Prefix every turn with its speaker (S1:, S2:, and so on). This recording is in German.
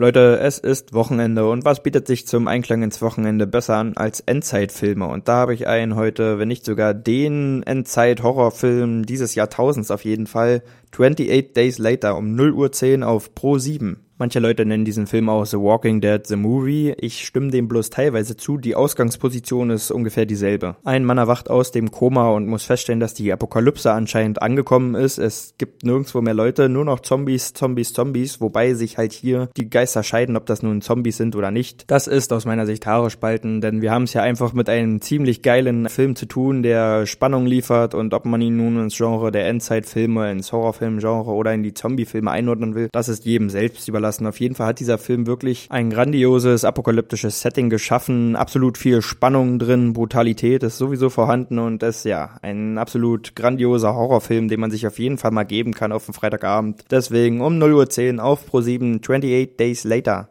S1: Leute, es ist Wochenende und was bietet sich zum Einklang ins Wochenende besser an als Endzeitfilme? Und da habe ich einen heute, wenn nicht sogar den Endzeit-Horrorfilm dieses Jahrtausends auf jeden Fall, 28 Days Later um 0 Uhr 10 auf Pro 7. Manche Leute nennen diesen Film auch The Walking Dead The Movie. Ich stimme dem bloß teilweise zu. Die Ausgangsposition ist ungefähr dieselbe. Ein Mann erwacht aus dem Koma und muss feststellen, dass die Apokalypse anscheinend angekommen ist. Es gibt nirgendwo mehr Leute, nur noch Zombies, Zombies, Zombies, wobei sich halt hier die Geister scheiden, ob das nun Zombies sind oder nicht. Das ist aus meiner Sicht Haare spalten, denn wir haben es ja einfach mit einem ziemlich geilen Film zu tun, der Spannung liefert und ob man ihn nun ins Genre der Endzeitfilme, ins Horrorfilmgenre oder in die Zombiefilme einordnen will, das ist jedem selbst überlassen lassen. Auf jeden Fall hat dieser Film wirklich ein grandioses apokalyptisches Setting geschaffen, absolut viel Spannung drin, Brutalität ist sowieso vorhanden und ist ja ein absolut grandioser Horrorfilm, den man sich auf jeden Fall mal geben kann auf dem Freitagabend. Deswegen um 0.10 Uhr auf Pro7 28 Days Later.